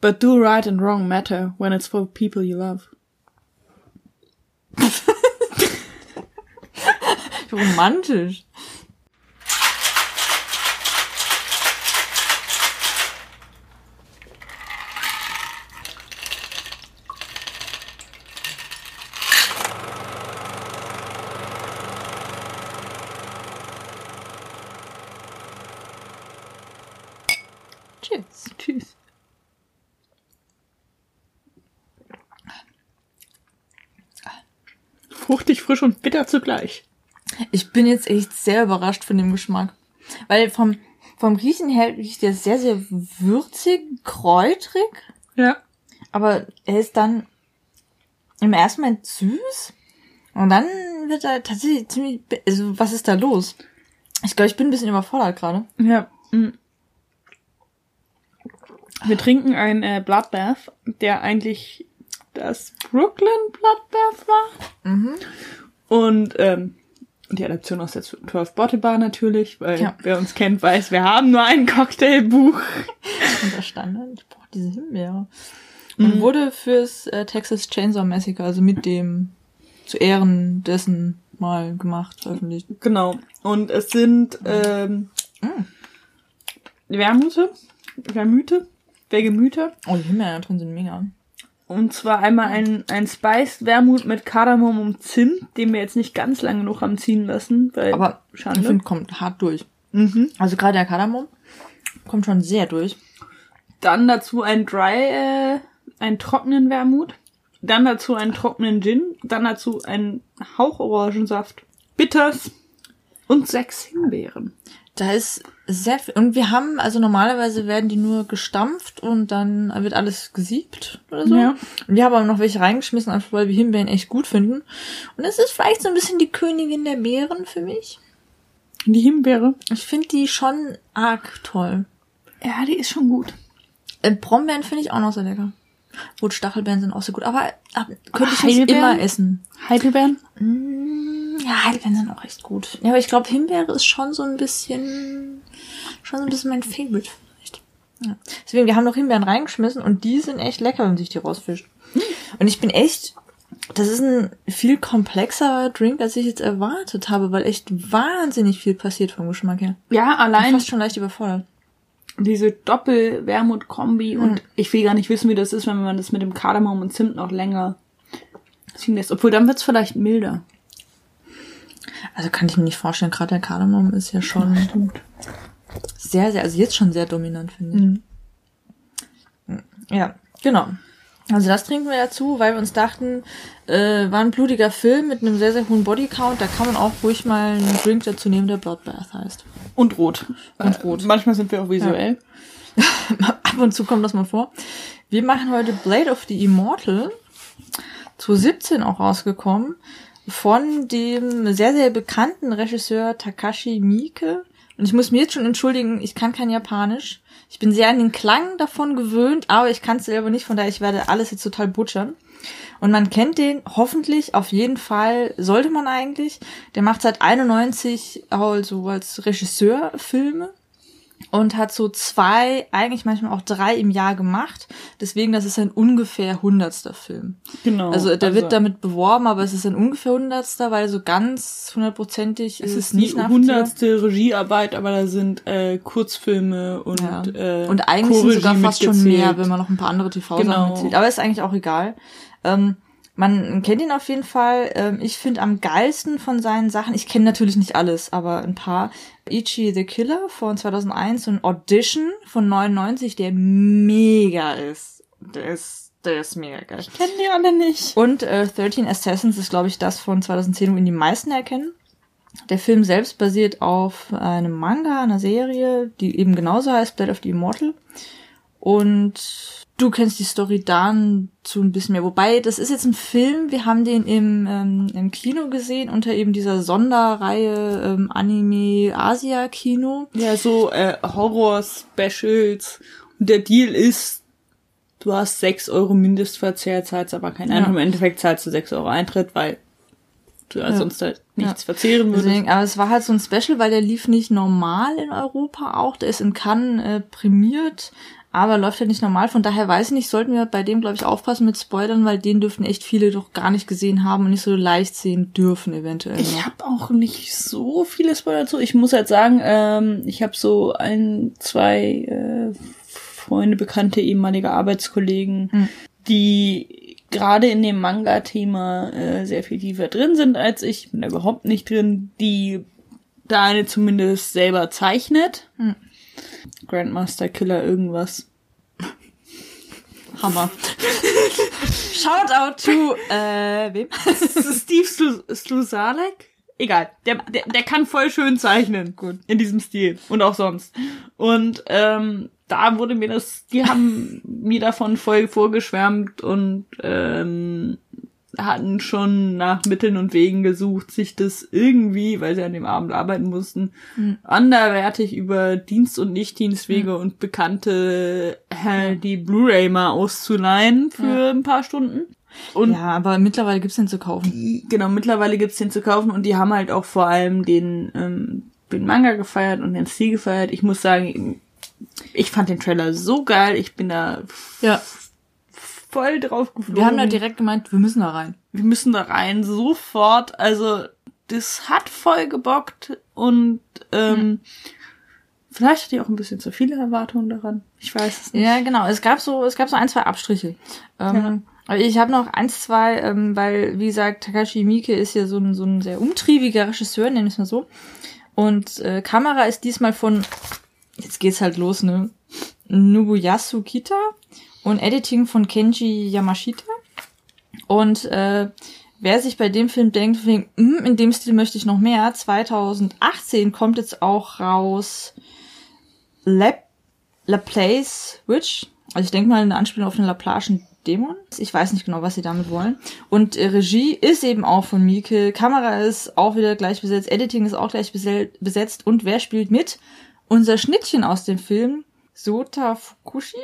But do right and wrong matter when it's for people you love. Romantisch. Frisch und bitter zugleich. Ich bin jetzt echt sehr überrascht von dem Geschmack. Weil vom, vom Riechen her riecht der sehr, sehr würzig, kräutrig. Ja. Aber er ist dann im ersten Moment süß. Und dann wird er tatsächlich ziemlich, also was ist da los? Ich glaube, ich bin ein bisschen überfordert gerade. Ja. mm. Wir trinken ein äh, Bloodbath, der eigentlich das Brooklyn Bloodbath war. Mhm. Und ähm, die Adaption aus der 12 Bottle Bar natürlich, weil Ja. wer uns kennt, weiß, wir haben nur ein Cocktailbuch. Und der Standard, ich brauche diese Himbeere. Und wurde fürs äh, Texas Chainsaw Massacre, also mit dem zu Ehren dessen mal gemacht, veröffentlicht. Genau. Und es sind ähm, Wermute, Wermüte, Wergemüte. Oh, die Himbeeren da drin sind mega. Und zwar einmal ein, ein Spiced Wermut mit Kardamom und Zimt, den wir jetzt nicht ganz lange noch haben ziehen lassen, weil Aber Schande. ich finde, kommt hart durch. mhm. Also gerade der Kardamom kommt schon sehr durch. Dann dazu ein Dry, äh, einen trockenen Wermut. Dann dazu einen trockenen Gin. Dann dazu einen Hauch Orangensaft. Bitters. Und sechs Himbeeren. Da ist sehr viel. Und wir haben, also normalerweise werden die nur gestampft und dann wird alles gesiebt oder so. Ja. Und wir haben aber noch welche reingeschmissen, einfach weil wir Himbeeren echt gut finden. Und es ist vielleicht so ein bisschen die Königin der Beeren für mich. Die Himbeere. Ich finde die schon arg toll. Ja, die ist schon gut. Äh, Brombeeren finde ich auch noch sehr lecker. Gut, Stachelbeeren sind auch sehr gut, aber äh, könnte ich nicht immer essen. Heidelbeeren? Mm, Ja, Heidelbeeren sind auch echt gut. Ja, aber ich glaube, Himbeere ist schon so ein bisschen, schon so ein bisschen mein Favorite vielleicht. Ja. Deswegen, wir haben noch Himbeeren reingeschmissen und die sind echt lecker, wenn sich die rausfischt. Und ich bin echt, das ist ein viel komplexerer Drink, als ich jetzt erwartet habe, weil echt wahnsinnig viel passiert vom Geschmack her. Ja, Ich bin allein fast schon leicht überfordert. diese Doppel-Wermut-Kombi und ich will gar nicht wissen, wie das ist, wenn man das mit dem Kardamom und Zimt noch länger ziehen lässt. Obwohl, dann wird's vielleicht milder. Also kann ich mir nicht vorstellen, gerade der Kardamom ist ja schon sehr, sehr, also jetzt schon sehr dominant, finde ich. Ja, genau. Also das trinken wir dazu, weil wir uns dachten, äh, war ein blutiger Film mit einem sehr, sehr hohen Bodycount, da kann man auch ruhig mal einen Drink dazu nehmen, der Bloodbath heißt. Und rot. Und rot. Äh, manchmal sind wir auch visuell. Ab und zu kommt das mal vor. Wir machen heute Blade of the Immortal, 2017 auch rausgekommen, von dem sehr, sehr bekannten Regisseur Takashi Miike. Und ich muss mir jetzt schon entschuldigen, ich kann kein Japanisch. Ich bin sehr an den Klang davon gewöhnt, aber ich kann es selber nicht, von daher ich werde alles jetzt total butchern. Und man kennt den hoffentlich, auf jeden Fall, sollte man eigentlich. Der macht seit 91 also als Regisseur Filme und hat so zwei, eigentlich manchmal auch drei im Jahr gemacht. Deswegen, das ist ein ungefähr hundertster Film. Genau. Also der wird damit beworben, aber es ist ein ungefähr hundertster, weil so ganz hundertprozentig es ist ist nicht nachvollziehbar. hundertste Regiearbeit, aber da sind äh, Kurzfilme und Ja. äh, Und eigentlich sind sogar fast schon mehr, wenn man noch ein paar andere TV-Sachen Genau. mitzählt. Aber ist eigentlich auch egal. Ähm, man kennt ihn auf jeden Fall. Ähm, ich finde am geilsten von seinen Sachen, ich kenne natürlich nicht alles, aber ein paar. Ichi the Killer von 2001 und Audition von 99, der mega ist. Der ist, der ist mega geil. Kennen die alle nicht. Und äh, 13 Assassins ist, glaube ich, das von 2010, wo ihn die meisten erkennen. Der Film selbst basiert auf einem Manga, einer Serie, die eben genauso heißt, Blood of the Immortal. Und du kennst die Story dazu ein bisschen mehr. Wobei, das ist jetzt ein Film, wir haben den im, ähm, im Kino gesehen, unter eben dieser Sonderreihe ähm, Anime Asia Kino. Ja, so äh, Horror-Specials. Und der Deal ist, du hast 6 Euro Mindestverzehr, zahlst aber keinen Ja. Eintritt. Im Endeffekt zahlst du 6 Euro Eintritt, weil du ja. Ja. sonst halt nichts Ja. verzehren würdest. Deswegen, aber es war halt so ein Special, weil der lief nicht normal in Europa auch. Der ist in Cannes äh, prämiert aber läuft halt nicht normal. Von daher weiß ich nicht, sollten wir bei dem, glaube ich, aufpassen mit Spoilern, weil den dürften echt viele doch gar nicht gesehen haben und nicht so leicht sehen dürfen eventuell. Ich habe auch nicht so viele Spoiler dazu. Ich muss halt sagen, ähm, ich habe so ein, zwei äh, Freunde, Bekannte, ehemalige Arbeitskollegen, Hm. die gerade in dem Manga-Thema äh, sehr viel tiefer drin sind als ich. Ich bin da überhaupt nicht drin. Die da eine zumindest selber zeichnet. Hm. Grandmaster Killer irgendwas. Hammer. Shoutout to, äh, wem? Steve Slu- Slusalek? Egal, der, der, der kann voll schön zeichnen. Gut. In diesem Stil. Und auch sonst. Und ähm, da wurde mir das, die haben mir davon voll vorgeschwärmt und ähm, hatten schon nach Mitteln und Wegen gesucht, sich das irgendwie, weil sie an dem Abend arbeiten mussten, anderwertig über Dienst- und Nichtdienstwege und Bekannte äh, die Blu-ray mal auszuleihen für ein paar Stunden. Und Ja, aber mittlerweile gibt's den zu kaufen. die, genau, mittlerweile gibt's den zu kaufen und die haben halt auch vor allem den, ähm, den Manga gefeiert und den Stil gefeiert. Ich muss sagen, ich fand den Trailer so geil, ich bin da Ja. Voll drauf geflogen. Wir haben ja direkt gemeint, wir müssen da rein. wir müssen da rein, sofort. Also, das hat voll gebockt und ähm, vielleicht hatte ich auch ein bisschen zu viele Erwartungen daran. Ich weiß es nicht. Ja, genau. Es gab so, es gab so ein, zwei Abstriche. Ähm, aber Ich habe noch eins, zwei, ähm, weil, wie gesagt, Takashi Miike ist ja so ein, so ein sehr umtriebiger Regisseur, nenn ich es mal so. Und äh, Kamera ist diesmal von, jetzt geht's halt los, ne? Nobuyasu Kita und Editing von Kenji Yamashita. Und äh, wer sich bei dem Film denkt, wegen, hm, in dem Stil möchte ich noch mehr, 2018 kommt jetzt auch raus Lab Laplace Witch. Also ich denke mal eine Anspielung auf den Laplaschen Dämon. Ich weiß nicht genau, was sie damit wollen. Und äh, Regie ist eben auch von Mieke. Kamera ist auch wieder gleich besetzt. Editing ist auch gleich besetzt. Und wer spielt mit? Unser Schnittchen aus dem Film, Sota Fukushi.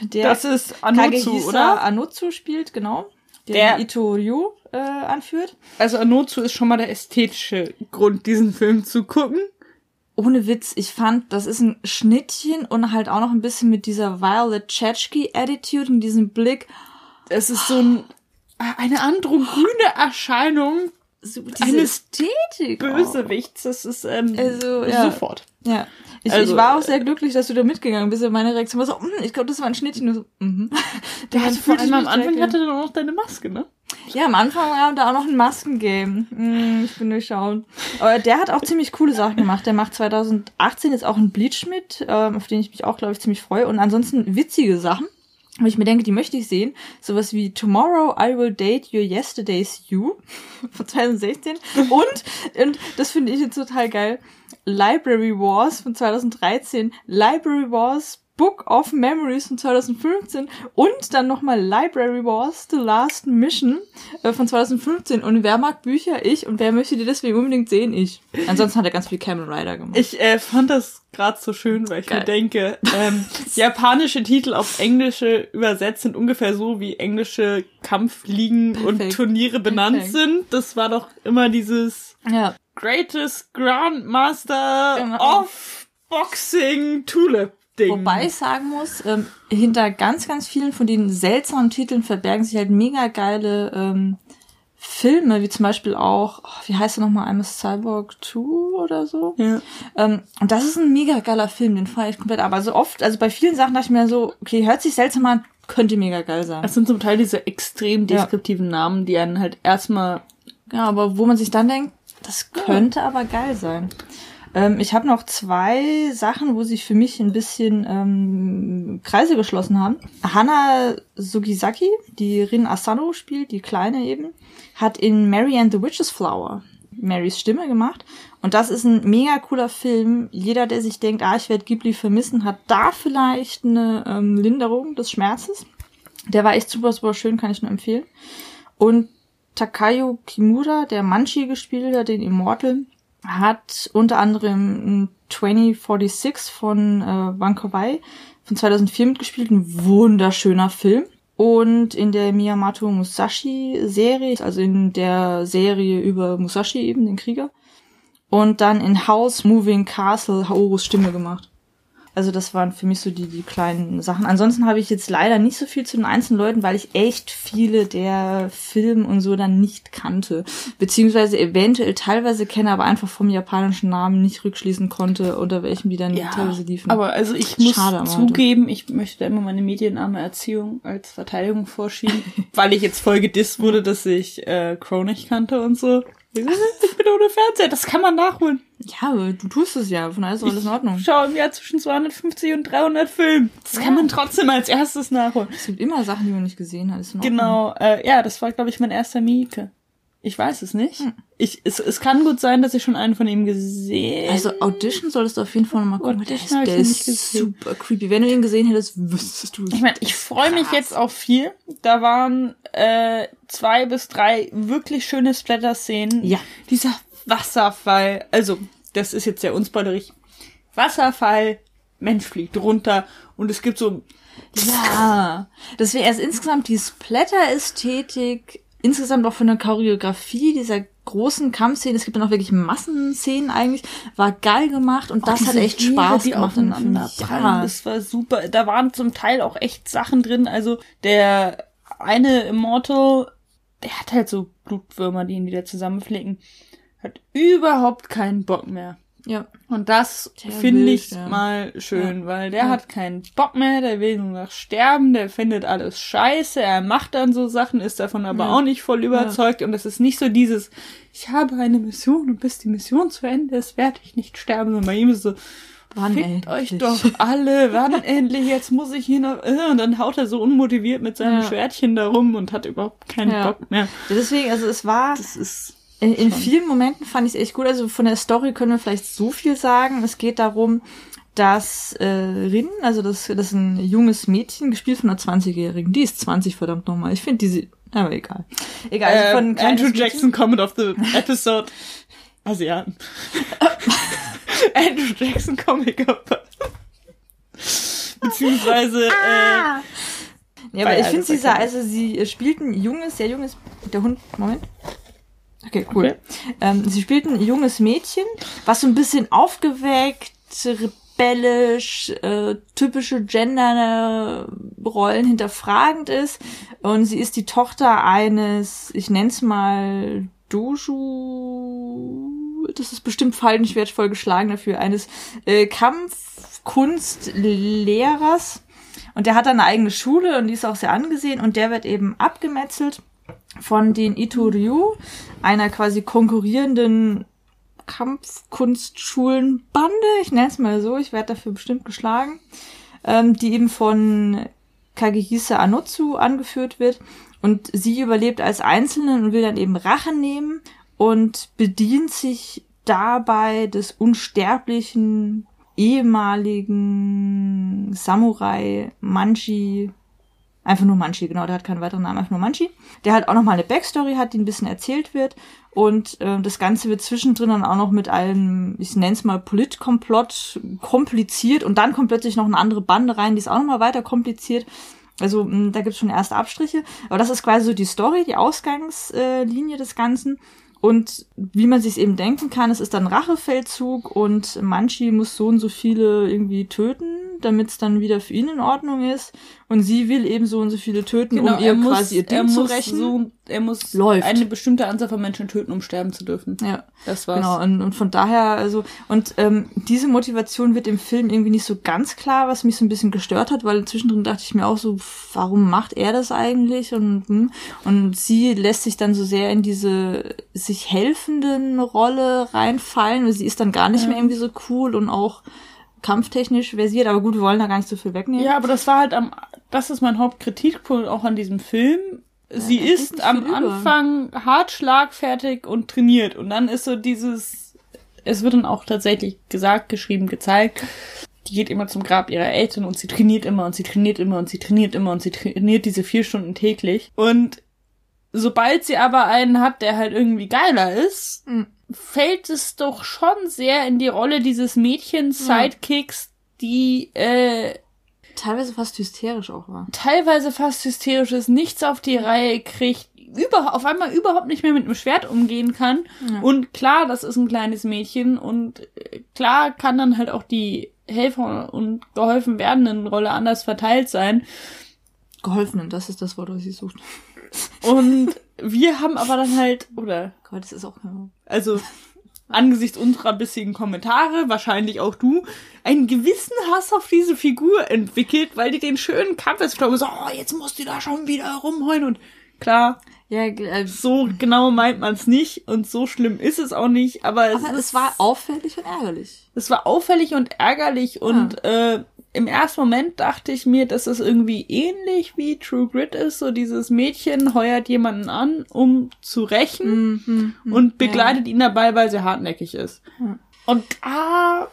Der Das ist Anotsu, Kagehisa oder? Anotsu spielt, genau. Der, Der- Ito Ryu äh, anführt. Also Anotsu ist schon mal der ästhetische Grund, diesen Film zu gucken. ohne Witz, ich fand, das ist ein Schnittchen und halt auch noch ein bisschen mit dieser Violet Chachki Attitude und diesem Blick. Es ist so ein, eine androgyne Erscheinung So, Eine diese Ästhetik. auch. Bösewichts. Das ist ähm, Also, ja. sofort. Ja. Ich, Also, ich war auch sehr glücklich, dass du da mitgegangen bist. Und Meine Reaktion war so, "Mm, ich glaube, das war ein Schnittchen. Und so, mhm. Der Dann hatte vor allem am Anfang direkt- hatte dann auch noch deine Maske, ne? Ja, am Anfang war da auch noch ein Maskengame. Mm, ich bin durchschaut. Aber der hat auch ziemlich coole Sachen gemacht. Der macht 2018 jetzt auch einen Bleach mit, ähm, auf den ich mich auch, glaube ich, ziemlich freue. Und ansonsten witzige Sachen, wo ich mir denke, die möchte ich sehen. Sowas wie Tomorrow I Will Date Your Yesterday's You von 2016. Und, und das finde ich jetzt total geil, Library Wars von 2013, Library Wars Book of Memories von 2015 und dann nochmal Library Wars The Last Mission äh, von 2015. Und wer mag Bücher? Ich. Und wer möchte die deswegen unbedingt sehen? Ich. Ansonsten hat er ganz viel Kamen Rider gemacht. Ich äh, fand das gerade so schön, weil ich Geil. mir denke, ähm, japanische Titel auf englische übersetzt sind ungefähr so, wie englische Kampfligen und Perfekt. Turniere benannt Perfekt. sind. Das war doch immer dieses ja. Greatest Grandmaster Genau. of Boxing Tulip Ding. Wobei ich sagen muss, ähm, hinter ganz, ganz vielen von den seltsamen Titeln verbergen sich halt mega geile ähm, Filme, wie zum Beispiel auch, oh, wie heißt er nochmal, I'm a Cyborg 2 oder so? ja. Ähm, und das ist ein mega geiler Film, den fand ich komplett. Aber so oft, also bei vielen Sachen dachte ich mir so, okay, hört sich seltsam an, könnte mega geil sein. Es sind zum Teil diese extrem Ja. deskriptiven Namen, die einen halt erstmal Ja, aber wo man sich dann denkt, das könnte aber geil sein. Ähm, ich habe noch zwei Sachen, wo sich für mich ein bisschen ähm, Kreise geschlossen haben. Hana Sugisaki, die Rin Asano spielt, die Kleine eben, hat in Mary and the Witch's Flower Marys Stimme gemacht. Und das ist ein mega cooler Film. Jeder, der sich denkt, ah, ich werde Ghibli vermissen, hat da vielleicht eine ähm, Linderung des Schmerzes. Der war echt super, super schön, kann ich nur empfehlen. Und Takayo Kimura, der Manchi gespielt hat, den Immortal, hat unter anderem 2046 von äh, Wanko-Wai von 2004 mitgespielt. Ein wunderschöner Film. Und in der Miyamoto Musashi Serie, also in der Serie über Musashi eben, den Krieger. Und dann in House Moving Castle Haorus Stimme gemacht. Also das waren für mich so die, die kleinen Sachen. Ansonsten habe ich jetzt leider nicht so viel zu den einzelnen Leuten, weil ich echt viele der Filme und so dann nicht kannte. Beziehungsweise eventuell teilweise kenne, aber einfach vom japanischen Namen nicht rückschließen konnte, unter welchem die dann teilweise liefen. Aber also ich muss Schade, zugeben, ich möchte da immer meine medienarme Erziehung als Verteidigung vorschieben, weil ich jetzt voll gedisst wurde, dass ich äh, Crow nicht kannte und so. Ich bin ohne Fernseher, das kann man nachholen. Ja, du tust es ja, von daher ist alles in Ordnung. Ich schaue im Jahr zwischen 250 und 300 Filmen. Das kann man trotzdem als erstes nachholen. Es gibt immer Sachen, die man nicht gesehen hat. Ist. Genau, äh, ja, das war, glaube ich, mein erster Mieke. Ich weiß es nicht. Ich, es, es kann gut sein, dass ich schon einen von ihm gesehen Also Audition solltest du auf jeden Fall nochmal gucken. weil Der ist, Audition der ist super creepy. Wenn du ihn gesehen hättest, wüsstest du es. Ich meine, ich freue mich jetzt auf viel. Da waren äh, zwei bis drei wirklich schöne Splatter-Szenen. Ja. Dieser Wasserfall, also das ist jetzt sehr unspoilerig. Wasserfall, Mensch fliegt runter und es gibt so Ja, deswegen erst insgesamt die Splatter-Ästhetik, insgesamt auch von der Choreografie dieser großen Kampfszenen, es gibt dann auch wirklich Massenszenen eigentlich, war geil gemacht und das hat echt Heere, Spaß die gemacht. aufeinander. Ja, Das war super. Da waren zum Teil auch echt Sachen drin. Also der eine Immortal, der hat halt so Blutwürmer, die ihn wieder zusammenflicken. Hat überhaupt keinen Bock mehr. Ja. Und das finde ich ja. mal schön, weil der Ja. hat keinen Bock mehr, der will nur noch sterben, der findet alles scheiße, er macht dann so Sachen, ist davon aber Ja. auch nicht voll überzeugt und es ist nicht so dieses, ich habe eine Mission und bis die Mission zu Ende ist, werde ich nicht sterben, sondern bei ihm ist so, Wann fickt euch endlich? doch alle, wann endlich, jetzt muss ich hier noch, äh, und dann haut er so unmotiviert mit seinem Ja. Schwertchen da rum und hat überhaupt keinen Ja. Bock mehr. Deswegen, also es war, Das ist, in, in vielen Momenten fand ich es echt gut. Also von der Story können wir vielleicht so viel sagen. Es geht darum, dass äh, Rin, also das, das ist ein junges Mädchen, gespielt von einer 20-Jährigen. Die ist 20, verdammt nochmal. Ich finde diese, aber egal. Egal, also von äh, kleines Andrew Mädchen. Jackson Comment of the Episode. Asiaten. Andrew Jackson Comic Beziehungsweise, äh, Ja, aber ich finde, sie sah, also sie äh, spielt ein junges, sehr junges, der Hund, Moment. Okay, cool. Okay. Ähm, sie spielt ein junges Mädchen, was so ein bisschen aufgeweckt, rebellisch, äh, typische Gender-Rollen hinterfragend ist. Und sie ist die Tochter eines, ich nenn's mal, Doju, das ist bestimmt falsch, ich werde voll geschlagen dafür, eines äh, Kampfkunstlehrers. Und der hat dann eine eigene Schule und die ist auch sehr angesehen und der wird eben abgemetzelt von den Itoryu, einer quasi konkurrierenden Kampfkunstschulenbande, ich nenne es mal so, ich werde dafür bestimmt geschlagen, ähm, die eben von Kagehisa Anotsu angeführt wird. Und sie überlebt als Einzelne und will dann eben Rache nehmen und bedient sich dabei des unsterblichen ehemaligen Samurai Manchi Einfach nur Manchi, genau, der hat keinen weiteren Namen, einfach nur Manchi. Der halt auch nochmal eine Backstory hat, die ein bisschen erzählt wird. Und äh, das Ganze wird zwischendrin dann auch noch mit einem, ich nenne es mal Politkomplott, kompliziert. Und dann kommt plötzlich noch eine andere Bande rein, die ist auch nochmal weiter kompliziert. Also mh, da gibt's schon erste Abstriche. Aber das ist quasi so die Story, die Ausgangslinie des Ganzen. Und wie man sich eben denken kann, es ist dann Rachefeldzug und Manchi muss so und so viele irgendwie töten, damit es dann wieder für ihn in Ordnung ist. Und sie will eben so und so viele töten, um ihr quasi ihr Ding zu muss rächen. so, er muss Läuft. eine bestimmte Anzahl von Menschen töten, um sterben zu dürfen. ja. Das war's. Genau, und, und von daher, also, und ähm, diese Motivation wird im Film irgendwie nicht so ganz klar, was mich so ein bisschen gestört hat, weil zwischendrin dachte ich mir auch so, warum macht er das eigentlich? Und, hm, und sie lässt sich dann so sehr in diese sich helfenden Rolle reinfallen, sie ist dann gar nicht mehr irgendwie so cool und auch kampftechnisch versiert, aber gut, wir wollen da gar nicht so viel wegnehmen. Ja, aber das war halt am, das ist mein Hauptkritikpunkt auch an diesem Film. Sie geht ist am über. Anfang hart schlagfertig und trainiert und dann ist so dieses, es wird dann auch tatsächlich gesagt, geschrieben, gezeigt, die geht immer zum Grab ihrer Eltern und sie trainiert immer und sie trainiert immer und sie trainiert immer und sie trainiert diese vier Stunden täglich und sobald sie aber einen hat, der halt irgendwie geiler ist, Mhm. fällt es doch schon sehr in die Rolle dieses Mädchen-Sidekicks, die äh, Teilweise fast hysterisch auch war. teilweise fast hysterisches, nichts auf die Reihe kriegt, über, auf einmal überhaupt nicht mehr mit dem Schwert umgehen kann. Ja. Und klar, das ist ein kleines Mädchen und äh, klar kann dann halt auch die Helfer und geholfen werdenden Rolle anders verteilt sein. Geholfenen, das ist das Wort, was ich sucht. Und wir haben aber dann halt, oder, Gott, das ist auch. also angesichts unserer bisherigen Kommentare, wahrscheinlich auch du, einen gewissen Hass auf diese Figur entwickelt, weil die den schönen Kampf ist, so, oh, jetzt muss die da schon wieder rumheulen und klar, Ja, äh, so genau meint man es nicht und so schlimm ist es auch nicht, aber, aber es, es war auffällig und ärgerlich. es war auffällig und ärgerlich und äh, im ersten Moment dachte ich mir, dass es irgendwie ähnlich wie True Grit ist, so dieses Mädchen heuert jemanden an, um zu rächen Mhm. und begleitet ihn dabei, weil sie hartnäckig ist. Ja. Und da,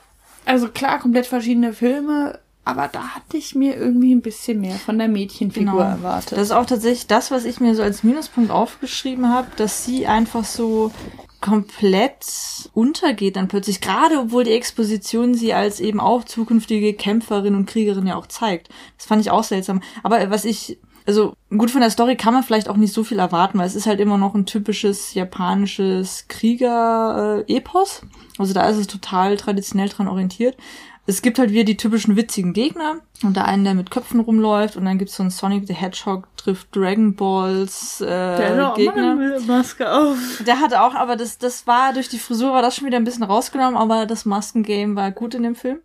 also klar, komplett verschiedene Filme, aber da hatte ich mir irgendwie ein bisschen mehr von der Mädchenfigur Genau. erwartet. Das ist auch tatsächlich das, was ich mir so als Minuspunkt aufgeschrieben habe, dass sie einfach so komplett untergeht dann plötzlich, gerade obwohl die Exposition sie als eben auch zukünftige Kämpferin und Kriegerin ja auch zeigt. Das fand ich auch seltsam. Aber was ich, also gut von der Story kann man vielleicht auch nicht so viel erwarten, weil es ist halt immer noch ein typisches japanisches Krieger-Epos. Also da ist es total traditionell dran orientiert. Es gibt halt wieder die typischen witzigen Gegner und der einen, der mit Köpfen rumläuft und dann gibt's so einen Sonic the Hedgehog trifft Dragon Balls äh, der hat auch mal Gegner. eine Maske auf. Der hatte auch, aber das, das war durch die Frisur war das schon wieder ein bisschen rausgenommen, aber das Maskengame war gut in dem Film.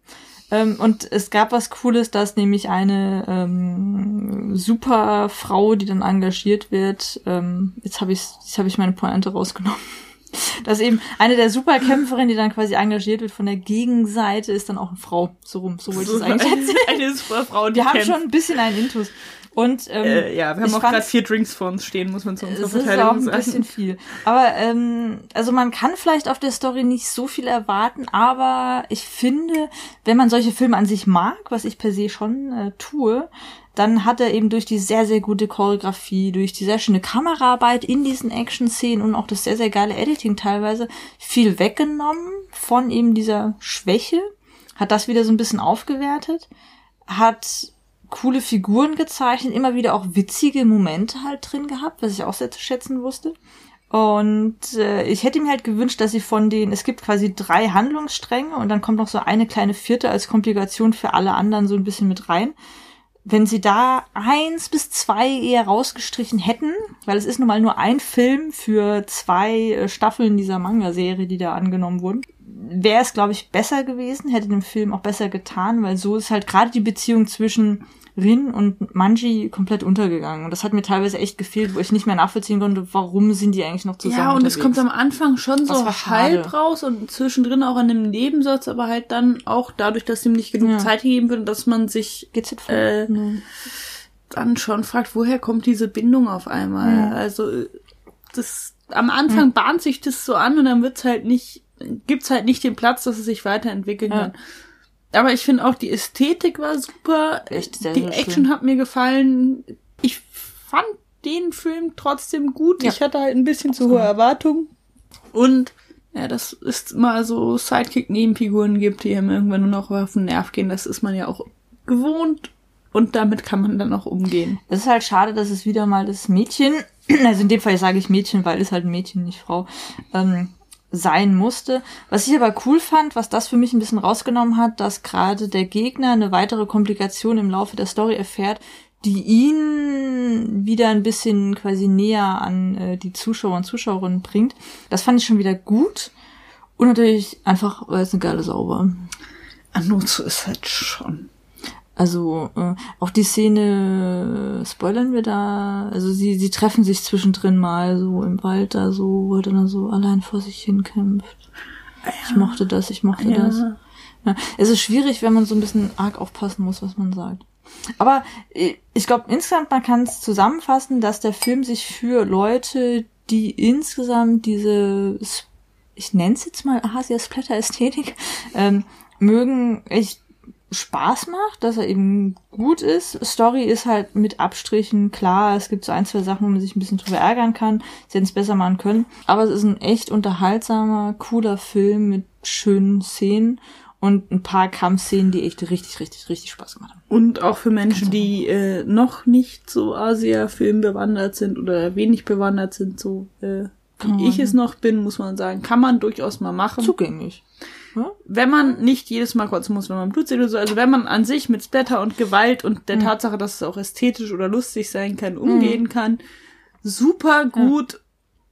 Ähm, und es gab was Cooles, dass nämlich eine ähm, super Frau, die dann engagiert wird, ähm, jetzt habe ich jetzt habe ich meine Pointe rausgenommen. Dass eben eine der Superkämpferinnen, die dann quasi engagiert wird von der Gegenseite, ist dann auch eine Frau. So rum, so wollte ich es eigentlich erzählen. Eine super Frau, die Wir haben schon ein bisschen einen Intus. Und ähm, Äh, ja, wir haben auch gerade vier Drinks vor uns stehen, muss man zu unserer es ist auch Verteidigung ein sagen. bisschen viel. Aber ähm, also man kann vielleicht auf der Story nicht so viel erwarten, aber ich finde, wenn man solche Filme an sich mag, was ich per se schon äh, tue, dann hat er eben durch die sehr, sehr gute Choreografie, durch die sehr schöne Kameraarbeit in diesen Action-Szenen und auch das sehr, sehr geile Editing teilweise viel weggenommen von eben dieser Schwäche, hat das wieder so ein bisschen aufgewertet, hat coole Figuren gezeichnet, immer wieder auch witzige Momente halt drin gehabt, was ich auch sehr zu schätzen wusste. Und äh, ich hätte mir halt gewünscht, dass sie von den, es gibt quasi drei Handlungsstränge und dann kommt noch so eine kleine vierte als Komplikation für alle anderen so ein bisschen mit rein. Wenn sie da eins bis zwei eher rausgestrichen hätten, weil es ist nun mal nur ein Film für zwei äh, Staffeln dieser Manga-Serie, die da angenommen wurden, wäre es, glaube ich, besser gewesen, hätte dem Film auch besser getan, weil so ist halt gerade die Beziehung zwischen Rin und Manji komplett untergegangen. Und das hat mir teilweise echt gefehlt, wo ich nicht mehr nachvollziehen konnte, warum sind die eigentlich noch zusammen. Ja, und es kommt am Anfang schon so halb raus und zwischendrin auch an einem Nebensatz, aber halt dann auch dadurch, dass ihm nicht genug Ja. Zeit gegeben wird, dass man sich äh, Nee. dann schon fragt, woher kommt diese Bindung auf einmal? Ja. Also äh, das am Anfang bahnt sich das so an und dann wird's halt nicht, gibt's halt nicht den Platz, dass es sich weiterentwickeln Ja. kann. Aber ich finde auch die Ästhetik war super. Echt sehr, die sehr Action schön. hat mir gefallen. Ich fand den Film trotzdem gut. Ja. Ich hatte halt ein bisschen zu hohe Erwartungen. Und ja, das ist mal so Sidekick-Nebenfiguren gibt, die ihm irgendwann nur noch auf den Nerv gehen. Das ist man ja auch gewohnt. Und damit kann man dann auch umgehen. Es ist halt schade, dass es wieder mal das Mädchen, also in dem Fall sage ich Mädchen, weil es halt ein Mädchen, nicht Frau, ähm, sein musste. Was ich aber cool fand, was das für mich ein bisschen rausgenommen hat, dass gerade der Gegner eine weitere Komplikation im Laufe der Story erfährt, die ihn wieder ein bisschen quasi näher an äh, die Zuschauer und Zuschauerinnen bringt. Das fand ich schon wieder gut. Und natürlich einfach, weil es eine geile Sau war. Anotsu ist halt schon. Also äh, auch die Szene, äh, spoilern wir da, also sie, sie treffen sich zwischendrin mal so im Wald da so, wo er dann so allein vor sich hin kämpft. Ich mochte das, ich mochte das. Ja. Ja, es ist schwierig, wenn man so ein bisschen arg aufpassen muss, was man sagt. Aber äh, ich glaube, insgesamt, man kann es zusammenfassen, dass der Film sich für Leute, die insgesamt diese, ich nenne es jetzt mal Asia-Splatter-Ästhetik, ähm, mögen, echt Spaß macht, dass er eben gut ist. Story ist halt mit Abstrichen klar. Es gibt so ein, zwei Sachen, wo man sich ein bisschen drüber ärgern kann. Sie hätten es besser machen können. Aber es ist ein echt unterhaltsamer, cooler Film mit schönen Szenen und ein paar Kampfszenen, die echt richtig, richtig, richtig Spaß gemacht haben. Und auch für Menschen, die äh, noch nicht so Asia-Film bewandert sind oder wenig bewandert sind, so äh, wie ich es noch bin, muss man sagen, kann man durchaus mal machen. Zugänglich. Ja? wenn man nicht jedes Mal kotzen muss, wenn man Blut sieht oder so, also wenn man an sich mit Splatter und Gewalt und der Tatsache, dass es auch ästhetisch oder lustig sein kann, umgehen kann, super gut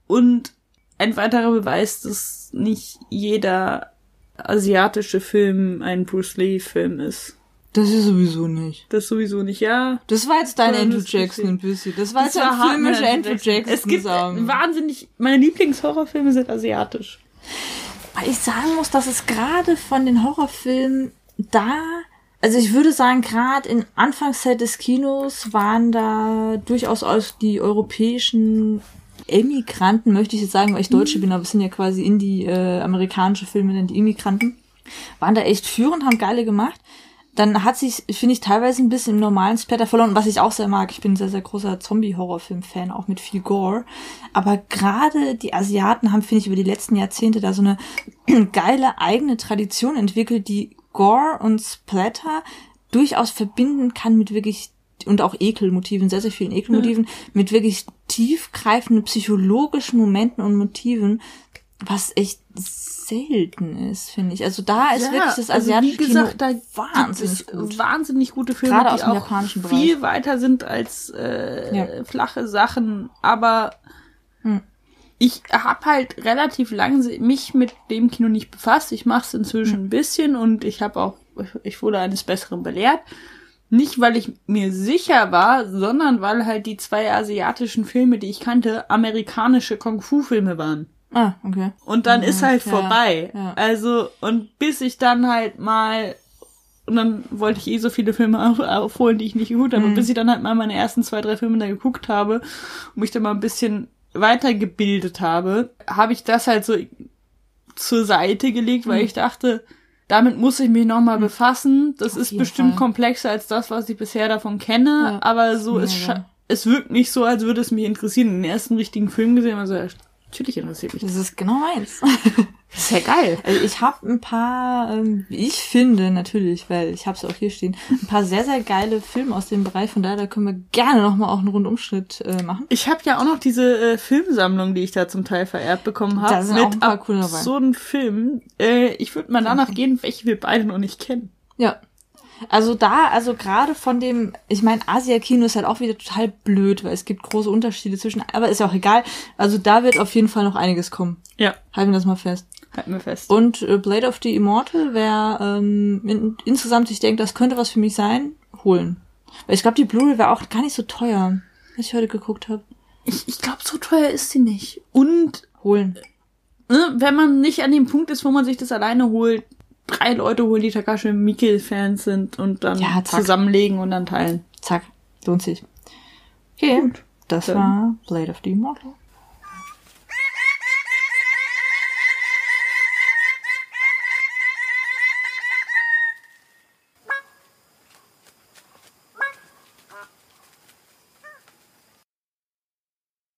und ein weiterer Beweis, dass nicht jeder asiatische Film ein Bruce Lee Film ist. Das ist sowieso nicht. Das sowieso nicht, ja. Das war jetzt dein Ja, Andrew Jackson ein bisschen. Das war Das jetzt ein filmischer ne, Andrew Jackson. Es gibt sagen. wahnsinnig, meine Lieblingshorrorfilme sind asiatisch. Weil ich sagen muss, dass es gerade von den Horrorfilmen da, also ich würde sagen, gerade in Anfangszeit des Kinos waren da durchaus auch die europäischen Emigranten, möchte ich jetzt sagen, weil ich Deutsche bin, aber es sind ja quasi in die äh, amerikanische Filme dann die Immigranten, waren da echt führend, haben geile gemacht. Dann hat sich, finde ich, teilweise ein bisschen im normalen Splatter verloren, was ich auch sehr mag. Ich bin ein sehr, sehr großer Zombie-Horrorfilm-Fan, auch mit viel Gore. Aber gerade die Asiaten haben, finde ich, über die letzten Jahrzehnte da so eine geile eigene Tradition entwickelt, die Gore und Splatter durchaus verbinden kann mit wirklich und auch Ekelmotiven, sehr, sehr vielen Ekelmotiven, mit wirklich tiefgreifenden psychologischen Momenten und Motiven, was echt selten ist, finde ich. Also da ist wirklich das asiatische wie gesagt, da wahnsinnig gut. wahnsinnig gute Filme, Gerade die aus dem auch japanischen Bereich. viel weiter sind als äh, Ja. flache Sachen, aber Hm. ich habe halt relativ lange mich mit dem Kino nicht befasst. Ich mache es inzwischen Hm. ein bisschen und ich habe auch, ich wurde eines Besseren belehrt. Nicht, weil ich mir sicher war, sondern weil halt die zwei asiatischen Filme, die ich kannte, amerikanische Kung-Fu-Filme waren. Ah, okay. Und dann ist halt ja, vorbei. ja. Also, und bis ich dann halt mal, und dann wollte ich eh so viele Filme auf, aufholen, die ich nicht geguckt habe, und bis ich dann halt mal meine ersten zwei, drei Filme da geguckt habe und mich dann mal ein bisschen weitergebildet habe, habe ich das halt so zur Seite gelegt, weil ich dachte, damit muss ich mich nochmal befassen. Das ist jeden bestimmt Fall. komplexer als das, was ich bisher davon kenne, Ja, aber so ist es, wirkt nicht so, als würde es mich interessieren. Den ersten richtigen Film gesehen, also ja, natürlich interessiert mich das. Das ist genau meins. Das ist ja geil. Also ich habe ein paar, ähm, wie ich finde natürlich, weil ich habe es auch hier stehen, ein paar sehr, sehr geile Filme aus dem Bereich. Von daher da können wir gerne nochmal auch einen Rundumschnitt äh, machen. Ich habe ja auch noch diese äh, Filmsammlung, die ich da zum Teil vererbt bekommen habe, Da sind auch ein mit paar coole dabei. absurden Filmen. Äh, ich würde mal danach gehen, welche wir beide noch nicht kennen. Ja. Also da, also gerade von dem, ich meine, Asia-Kino ist halt auch wieder total blöd, weil es gibt große Unterschiede zwischen, aber ist ja auch egal. Also da wird auf jeden Fall noch einiges kommen. Ja, Halten wir das mal fest. halten wir fest. Und äh, Blade of the Immortal, wer ähm, in, insgesamt sich denkt, das könnte was für mich sein, holen. Weil ich glaube, die Blu-ray wäre auch gar nicht so teuer, was ich heute geguckt habe. Ich, ich glaube, so teuer ist sie nicht. Und Holen. ne, wenn man nicht an dem Punkt ist, wo man sich das alleine holt, drei Leute holen, die Takashi Miike-Fans sind und dann Ja, zusammenlegen und dann teilen. Zack, lohnt sich. Okay, Gut. das Dann- war Blade of the Immortal.